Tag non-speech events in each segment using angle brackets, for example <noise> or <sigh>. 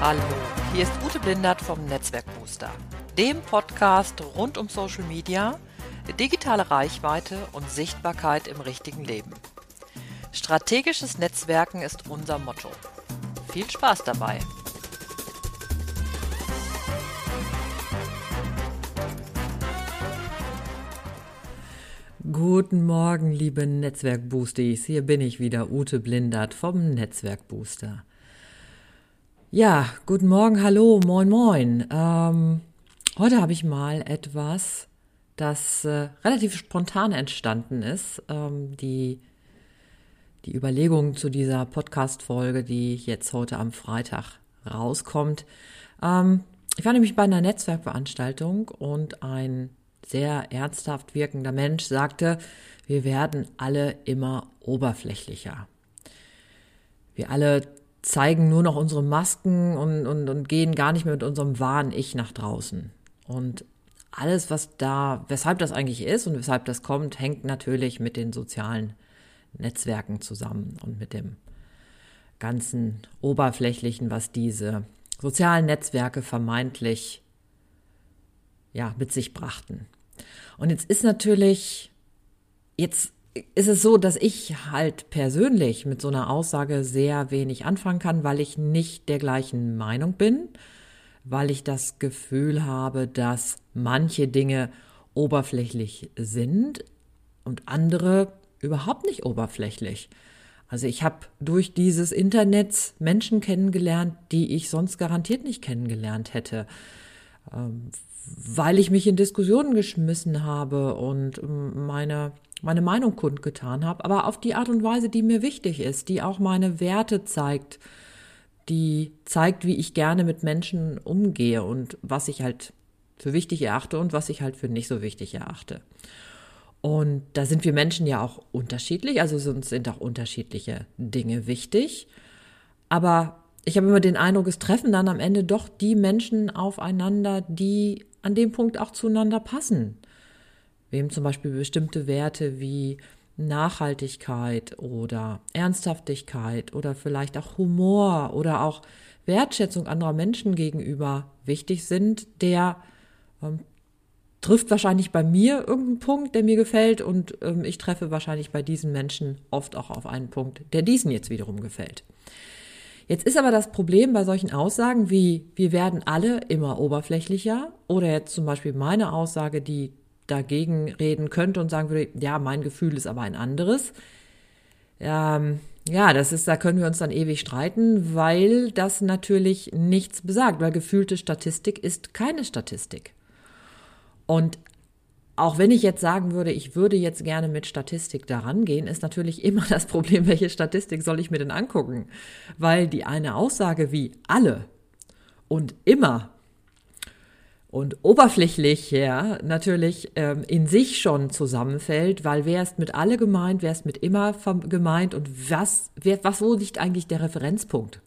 Hallo, hier ist Ute Blindert vom Netzwerkbooster, dem Podcast rund um Social Media, digitale Reichweite und Sichtbarkeit im richtigen Leben. Strategisches Netzwerken ist unser Motto. Viel Spaß dabei! Guten Morgen, liebe Netzwerkboosties. Hier bin ich wieder, Ute Blindert vom Netzwerkbooster. Ja, guten Morgen, hallo, moin, moin. Ähm, heute habe ich mal etwas, das äh, relativ spontan entstanden ist. Ähm, die, die Überlegung zu dieser Podcast-Folge, die jetzt heute am Freitag rauskommt. Ähm, ich war nämlich bei einer Netzwerkveranstaltung und ein sehr ernsthaft wirkender Mensch sagte, wir werden alle immer oberflächlicher. Wir alle zeigen nur noch unsere Masken und, und, und gehen gar nicht mehr mit unserem wahren Ich nach draußen. Und alles, was da, weshalb das eigentlich ist und weshalb das kommt, hängt natürlich mit den sozialen Netzwerken zusammen und mit dem ganzen Oberflächlichen, was diese sozialen Netzwerke vermeintlich ja, mit sich brachten. Und jetzt ist natürlich, jetzt ist es so, dass ich halt persönlich mit so einer Aussage sehr wenig anfangen kann, weil ich nicht der gleichen Meinung bin, weil ich das Gefühl habe, dass manche Dinge oberflächlich sind und andere überhaupt nicht oberflächlich. Also ich habe durch dieses Internet Menschen kennengelernt, die ich sonst garantiert nicht kennengelernt hätte. Ähm, weil ich mich in Diskussionen geschmissen habe und meine, meine Meinung kundgetan habe, aber auf die Art und Weise, die mir wichtig ist, die auch meine Werte zeigt, die zeigt, wie ich gerne mit Menschen umgehe und was ich halt für wichtig erachte und was ich halt für nicht so wichtig erachte. Und da sind wir Menschen ja auch unterschiedlich, also sind auch unterschiedliche Dinge wichtig. Aber ich habe immer den Eindruck, es treffen dann am Ende doch die Menschen aufeinander, die an dem Punkt auch zueinander passen. Wem zum Beispiel bestimmte Werte wie Nachhaltigkeit oder Ernsthaftigkeit oder vielleicht auch Humor oder auch Wertschätzung anderer Menschen gegenüber wichtig sind, der ähm, trifft wahrscheinlich bei mir irgendeinen Punkt, der mir gefällt und ähm, ich treffe wahrscheinlich bei diesen Menschen oft auch auf einen Punkt, der diesen jetzt wiederum gefällt. Jetzt ist aber das Problem bei solchen Aussagen wie wir werden alle immer oberflächlicher oder jetzt zum Beispiel meine Aussage, die dagegen reden könnte und sagen würde, ja, mein Gefühl ist aber ein anderes. Ähm, ja, das ist, da können wir uns dann ewig streiten, weil das natürlich nichts besagt, weil gefühlte Statistik ist keine Statistik. Und auch wenn ich jetzt sagen würde, ich würde jetzt gerne mit Statistik daran gehen, ist natürlich <laughs> immer das Problem, welche Statistik soll ich mir denn angucken? Weil die eine Aussage wie alle und immer und oberflächlich ja natürlich ähm, in sich schon zusammenfällt, weil wer ist mit alle gemeint, wer ist mit immer gemeint und was, wer, was, wo liegt eigentlich der Referenzpunkt?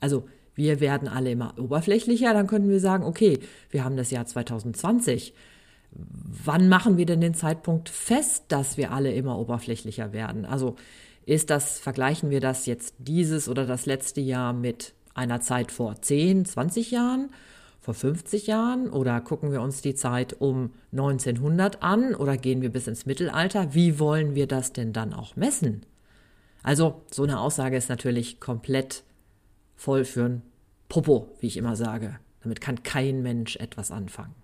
Also wir werden alle immer oberflächlicher, dann könnten wir sagen, okay, wir haben das Jahr 2020 wann machen wir denn den Zeitpunkt fest, dass wir alle immer oberflächlicher werden? Also ist das, vergleichen wir das jetzt dieses oder das letzte Jahr mit einer Zeit vor 10, 20 Jahren, vor 50 Jahren oder gucken wir uns die Zeit um 1900 an oder gehen wir bis ins Mittelalter? Wie wollen wir das denn dann auch messen? Also so eine Aussage ist natürlich komplett voll für ein Popo, wie ich immer sage. Damit kann kein Mensch etwas anfangen.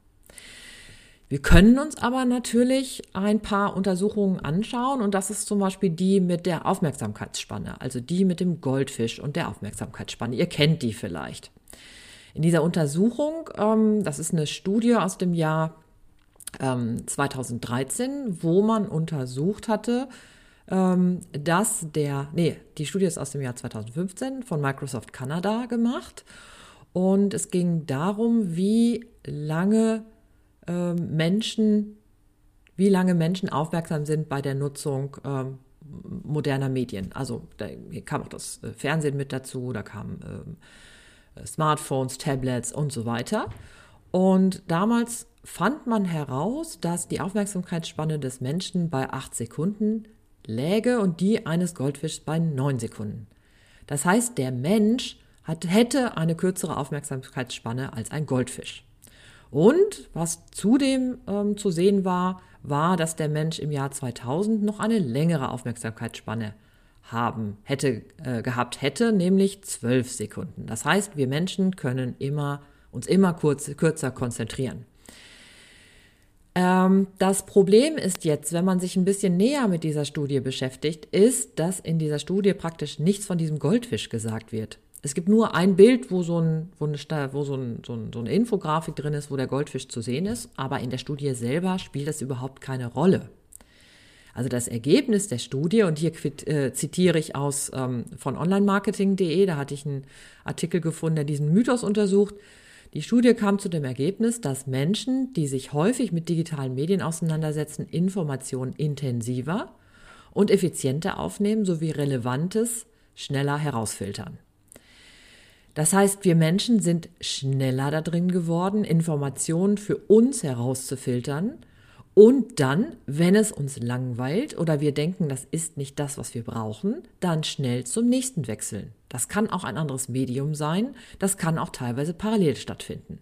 Wir können uns aber natürlich ein paar Untersuchungen anschauen und das ist zum Beispiel die mit der Aufmerksamkeitsspanne, also die mit dem Goldfisch und der Aufmerksamkeitsspanne. Ihr kennt die vielleicht. In dieser Untersuchung, ähm, das ist eine Studie aus dem Jahr ähm, 2013, wo man untersucht hatte, ähm, dass der, nee, die Studie ist aus dem Jahr 2015 von Microsoft Kanada gemacht und es ging darum, wie lange ähm, Menschen, wie lange Menschen aufmerksam sind bei der Nutzung ähm, moderner Medien. Also da kam auch das äh, Fernsehen mit dazu, da ähm, äh, Smartphones, Tablets und so weiter. Und damals fand man heraus, dass die Aufmerksamkeitsspanne des Menschen bei acht Sekunden läge und die eines Goldfischs bei neun Sekunden. Das heißt, der Mensch hat, hätte eine kürzere Aufmerksamkeitsspanne als ein Goldfisch. Und was zudem ähm, zu sehen war, war, dass der Mensch im Jahr 2000 noch eine längere Aufmerksamkeitsspanne haben hätte äh, gehabt hätte, nämlich zwölf Sekunden. Das heißt, wir Menschen können immer uns immer kurz, kürzer konzentrieren. Ähm, das Problem ist jetzt, wenn man sich ein bisschen näher mit dieser Studie beschäftigt, ist, dass in dieser Studie praktisch nichts von diesem Goldfisch gesagt wird. Es gibt nur ein Bild, wo so, ein, wo eine, wo so, ein, so, ein, so eine Infografik drin ist, wo der Goldfisch zu sehen ist, aber in der Studie selber spielt das überhaupt keine Rolle. Also das Ergebnis der Studie, und hier äh, zitiere ich aus ähm, von onlinemarketing.de, da hatte ich einen Artikel gefunden, der diesen Mythos untersucht. Die Studie kam zu dem Ergebnis, dass Menschen, die sich häufig mit digitalen Medien auseinandersetzen, Informationen intensiver und effizienter aufnehmen sowie Relevantes schneller herausfiltern. Das heißt, wir Menschen sind schneller da drin geworden, Informationen für uns herauszufiltern und dann, wenn es uns langweilt oder wir denken, das ist nicht das, was wir brauchen, dann schnell zum nächsten wechseln. Das kann auch ein anderes Medium sein, das kann auch teilweise parallel stattfinden.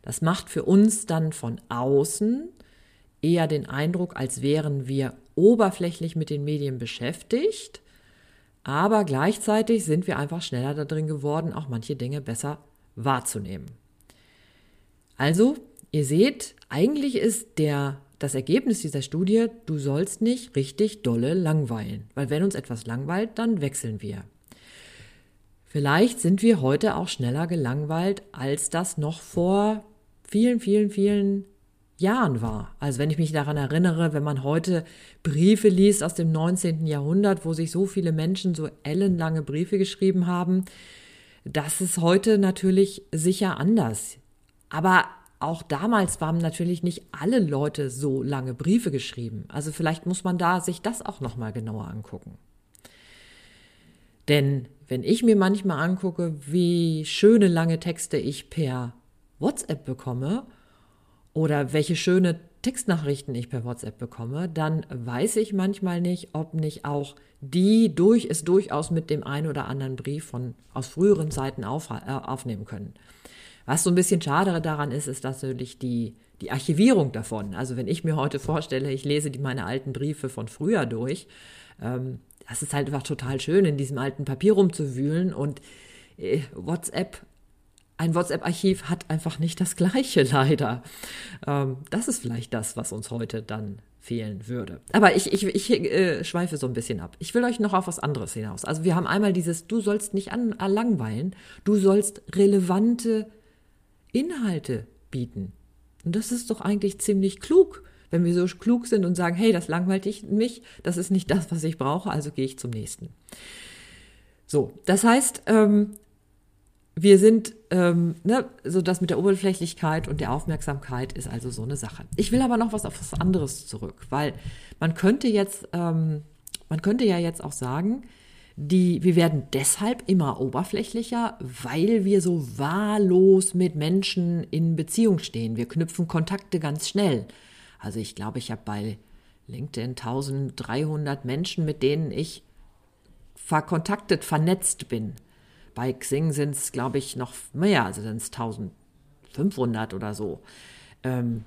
Das macht für uns dann von außen eher den Eindruck, als wären wir oberflächlich mit den Medien beschäftigt, aber gleichzeitig sind wir einfach schneller da drin geworden, auch manche Dinge besser wahrzunehmen. Also, ihr seht, eigentlich ist der das Ergebnis dieser Studie, du sollst nicht richtig dolle langweilen, weil wenn uns etwas langweilt, dann wechseln wir. Vielleicht sind wir heute auch schneller gelangweilt, als das noch vor vielen, vielen, vielen Jahren war. Also wenn ich mich daran erinnere, wenn man heute Briefe liest aus dem 19. Jahrhundert, wo sich so viele Menschen so ellenlange Briefe geschrieben haben, das ist heute natürlich sicher anders. Aber auch damals waren natürlich nicht alle Leute so lange Briefe geschrieben. Also vielleicht muss man da sich das auch noch mal genauer angucken. Denn wenn ich mir manchmal angucke, wie schöne lange Texte ich per WhatsApp bekomme oder welche schöne Textnachrichten ich per WhatsApp bekomme, dann weiß ich manchmal nicht, ob nicht auch die durch es durchaus mit dem einen oder anderen Brief von aus früheren Zeiten auf, äh, aufnehmen können. Was so ein bisschen schade daran ist, ist natürlich die, die Archivierung davon. Also wenn ich mir heute vorstelle, ich lese die, meine alten Briefe von früher durch, ähm, das ist halt einfach total schön, in diesem alten Papier rumzuwühlen und äh, WhatsApp ein WhatsApp-Archiv hat einfach nicht das gleiche, <laughs> leider. Ähm, das ist vielleicht das, was uns heute dann fehlen würde. Aber ich, ich, ich äh, schweife so ein bisschen ab. Ich will euch noch auf was anderes hinaus. Also wir haben einmal dieses, du sollst nicht an, langweilen, du sollst relevante Inhalte bieten. Und das ist doch eigentlich ziemlich klug, wenn wir so klug sind und sagen, hey, das langweilt mich, das ist nicht das, was ich brauche, also gehe ich zum nächsten. So, das heißt, ähm, wir sind, ähm, ne, so das mit der Oberflächlichkeit und der Aufmerksamkeit ist also so eine Sache. Ich will aber noch was auf was anderes zurück, weil man könnte jetzt, ähm, man könnte ja jetzt auch sagen, die, wir werden deshalb immer oberflächlicher, weil wir so wahllos mit Menschen in Beziehung stehen. Wir knüpfen Kontakte ganz schnell. Also ich glaube, ich habe bei LinkedIn 1300 Menschen, mit denen ich verkontaktet, vernetzt bin. Bei Xing sind es, glaube ich, noch mehr, also sind es 1500 oder so. Ähm,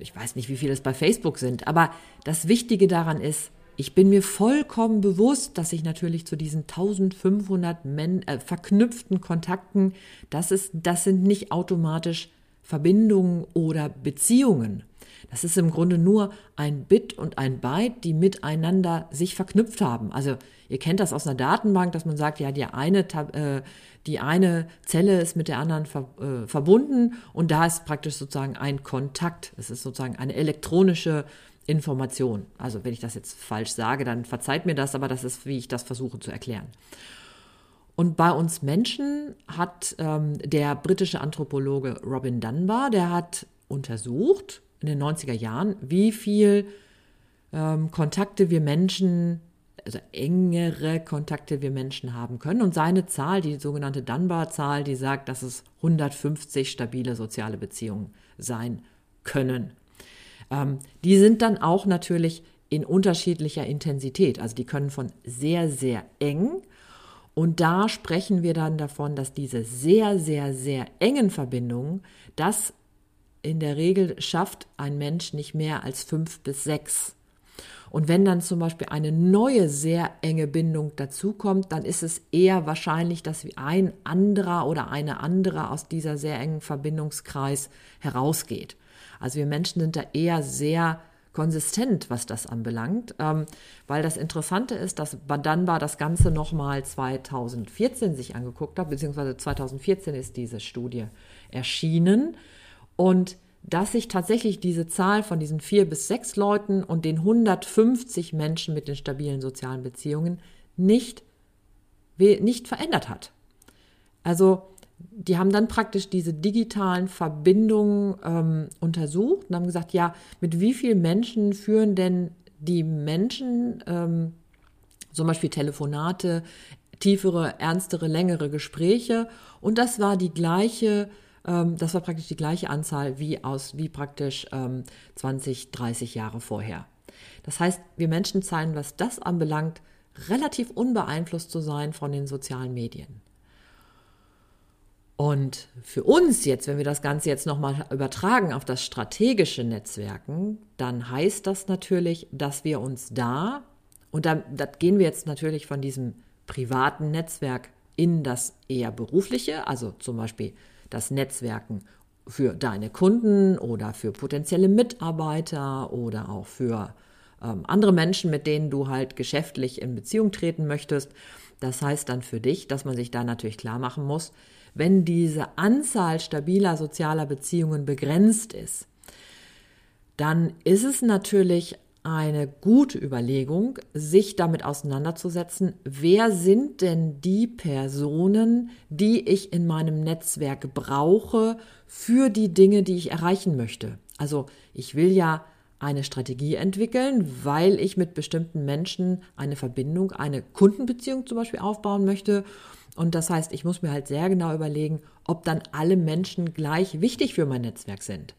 ich weiß nicht, wie viele es bei Facebook sind, aber das Wichtige daran ist, ich bin mir vollkommen bewusst, dass ich natürlich zu diesen 1500 Men äh, verknüpften Kontakten, das, ist, das sind nicht automatisch Verbindungen oder Beziehungen. Das ist im Grunde nur ein Bit und ein Byte, die miteinander sich verknüpft haben. Also ihr kennt das aus einer Datenbank, dass man sagt, ja, die eine, äh, die eine Zelle ist mit der anderen ver äh, verbunden und da ist praktisch sozusagen ein Kontakt. Es ist sozusagen eine elektronische Information. Also wenn ich das jetzt falsch sage, dann verzeiht mir das, aber das ist, wie ich das versuche zu erklären. Und bei uns Menschen hat ähm, der britische Anthropologe Robin Dunbar, der hat untersucht in den 90er Jahren, wie viel ähm, Kontakte wir Menschen, also engere Kontakte wir Menschen haben können. Und seine Zahl, die sogenannte Dunbar-Zahl, die sagt, dass es 150 stabile soziale Beziehungen sein können. Ähm, die sind dann auch natürlich in unterschiedlicher Intensität. Also die können von sehr, sehr eng Und da sprechen wir dann davon, dass diese sehr, sehr, sehr engen Verbindungen, das in der Regel schafft ein Mensch nicht mehr als fünf bis sechs. Und wenn dann zum Beispiel eine neue, sehr enge Bindung dazukommt, dann ist es eher wahrscheinlich, dass ein anderer oder eine andere aus dieser sehr engen Verbindungskreis herausgeht. Also wir Menschen sind da eher sehr konsistent, was das anbelangt, ähm, weil das Interessante ist, dass war das Ganze nochmal 2014 sich angeguckt hat, beziehungsweise 2014 ist diese Studie erschienen und dass sich tatsächlich diese Zahl von diesen vier bis sechs Leuten und den 150 Menschen mit den stabilen sozialen Beziehungen nicht, nicht verändert hat. Also die haben dann praktisch diese digitalen Verbindungen ähm, untersucht und haben gesagt, ja, mit wie vielen Menschen führen denn die Menschen ähm, zum Beispiel Telefonate, tiefere, ernstere, längere Gespräche und das war die gleiche ähm, das war praktisch die gleiche Anzahl wie aus, wie praktisch ähm, 20, 30 Jahre vorher. Das heißt, wir Menschen zeigen, was das anbelangt, relativ unbeeinflusst zu sein von den sozialen Medien. Und für uns jetzt, wenn wir das Ganze jetzt nochmal übertragen auf das strategische Netzwerken, dann heißt das natürlich, dass wir uns da, und da, gehen wir jetzt natürlich von diesem privaten Netzwerk in das eher berufliche, also zum Beispiel das Netzwerken für deine Kunden oder für potenzielle Mitarbeiter oder auch für ähm, andere Menschen, mit denen du halt geschäftlich in Beziehung treten möchtest. Das heißt dann für dich, dass man sich da natürlich klar machen muss, wenn diese Anzahl stabiler sozialer Beziehungen begrenzt ist, dann ist es natürlich eine gute Überlegung, sich damit auseinanderzusetzen, wer sind denn die Personen, die ich in meinem Netzwerk brauche für die Dinge, die ich erreichen möchte. Also ich will ja eine Strategie entwickeln, weil ich mit bestimmten Menschen eine Verbindung, eine Kundenbeziehung zum Beispiel aufbauen möchte. Und das heißt, ich muss mir halt sehr genau überlegen, ob dann alle Menschen gleich wichtig für mein Netzwerk sind.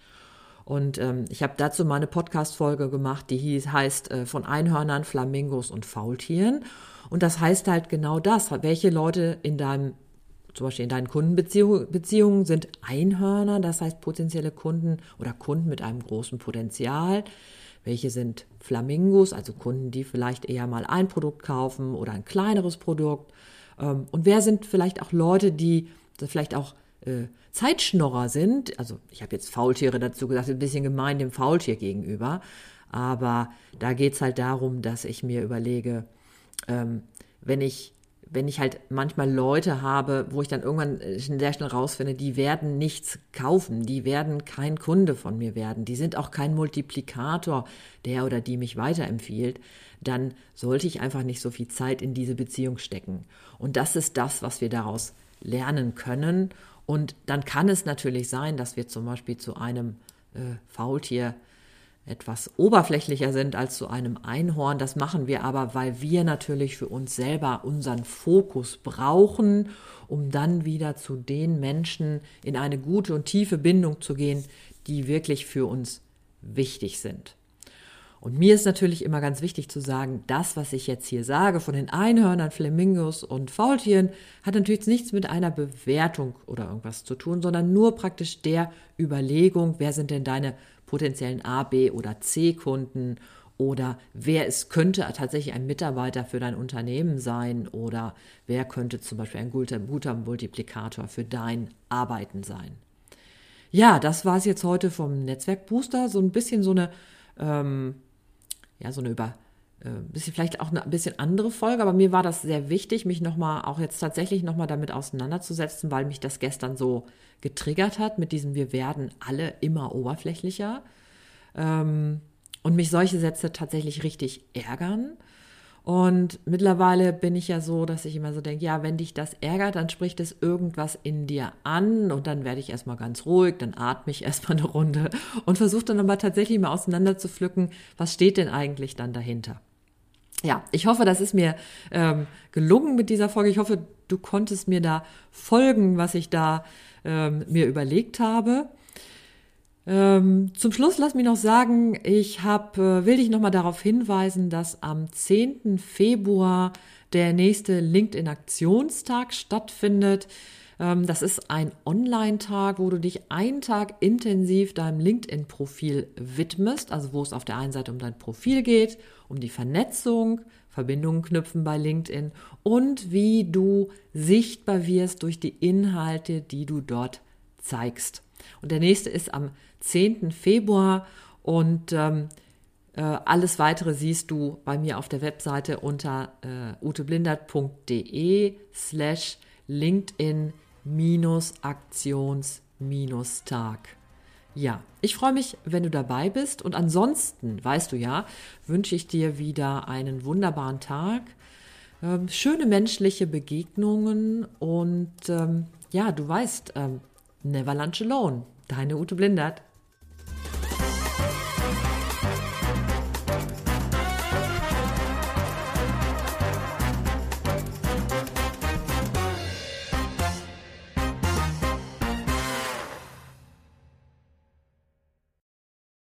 Und ähm, ich habe dazu mal eine Podcast-Folge gemacht, die hieß, heißt äh, von Einhörnern, Flamingos und Faultieren. Und das heißt halt genau das. Welche Leute in deinem, zum Beispiel in deinen Kundenbeziehungen sind Einhörner, das heißt potenzielle Kunden oder Kunden mit einem großen Potenzial. Welche sind Flamingos, also Kunden, die vielleicht eher mal ein Produkt kaufen oder ein kleineres Produkt. Ähm, und wer sind vielleicht auch Leute, die vielleicht auch äh, Zeitschnorrer sind, also ich habe jetzt Faultiere dazu gesagt, ein bisschen gemein dem Faultier gegenüber, aber da geht es halt darum, dass ich mir überlege, ähm, wenn ich wenn ich halt manchmal Leute habe, wo ich dann irgendwann äh, sehr schnell rausfinde, die werden nichts kaufen, die werden kein Kunde von mir werden, die sind auch kein Multiplikator, der oder die mich weiterempfiehlt, dann sollte ich einfach nicht so viel Zeit in diese Beziehung stecken. Und das ist das, was wir daraus lernen können. Und dann kann es natürlich sein, dass wir zum Beispiel zu einem äh, Faultier etwas oberflächlicher sind als zu einem Einhorn. Das machen wir aber, weil wir natürlich für uns selber unseren Fokus brauchen, um dann wieder zu den Menschen in eine gute und tiefe Bindung zu gehen, die wirklich für uns wichtig sind. Und mir ist natürlich immer ganz wichtig zu sagen, das, was ich jetzt hier sage von den Einhörnern, Flamingos und Faultieren, hat natürlich nichts mit einer Bewertung oder irgendwas zu tun, sondern nur praktisch der Überlegung, wer sind denn deine potenziellen A, B oder C Kunden oder wer es könnte tatsächlich ein Mitarbeiter für dein Unternehmen sein oder wer könnte zum Beispiel ein guter, guter Multiplikator für dein Arbeiten sein. Ja, das war es jetzt heute vom Netzwerkbooster. So ein bisschen so eine ähm, ja, so eine über, bisschen, vielleicht auch eine bisschen andere Folge, aber mir war das sehr wichtig, mich nochmal, auch jetzt tatsächlich nochmal damit auseinanderzusetzen, weil mich das gestern so getriggert hat mit diesem, wir werden alle immer oberflächlicher. Ähm, und mich solche Sätze tatsächlich richtig ärgern. Und mittlerweile bin ich ja so, dass ich immer so denke, ja, wenn dich das ärgert, dann spricht es irgendwas in dir an und dann werde ich erstmal ganz ruhig, dann atme ich <laughs> erstmal eine Runde und versuche dann aber tatsächlich mal auseinander zu pflücken, was steht denn eigentlich dann dahinter. Ja, ich hoffe, das ist mir ähm, gelungen mit dieser Folge. Ich hoffe, du konntest mir da folgen, was ich da ähm, mir überlegt habe. Ähm, zum Schluss lass mich noch sagen, ich hab, äh, will dich nochmal darauf hinweisen, dass am 10. Februar der nächste LinkedIn-Aktionstag stattfindet. Ähm, das ist ein Online-Tag, wo du dich einen Tag intensiv deinem LinkedIn-Profil widmest, also wo es auf der einen Seite um dein Profil geht, um die Vernetzung, Verbindungen knüpfen bei LinkedIn und wie du sichtbar wirst durch die Inhalte, die du dort zeigst. Und der nächste ist am 10. Februar und ähm, äh, alles weitere siehst du bei mir auf der Webseite unter äh, uteblindert.de slash LinkedIn Aktions-Tag. Ja, ich freue mich, wenn du dabei bist und ansonsten, weißt du ja, wünsche ich dir wieder einen wunderbaren Tag, ähm, schöne menschliche Begegnungen und ähm, ja, du weißt, ähm, never lunch alone. Deine Ute Blindert.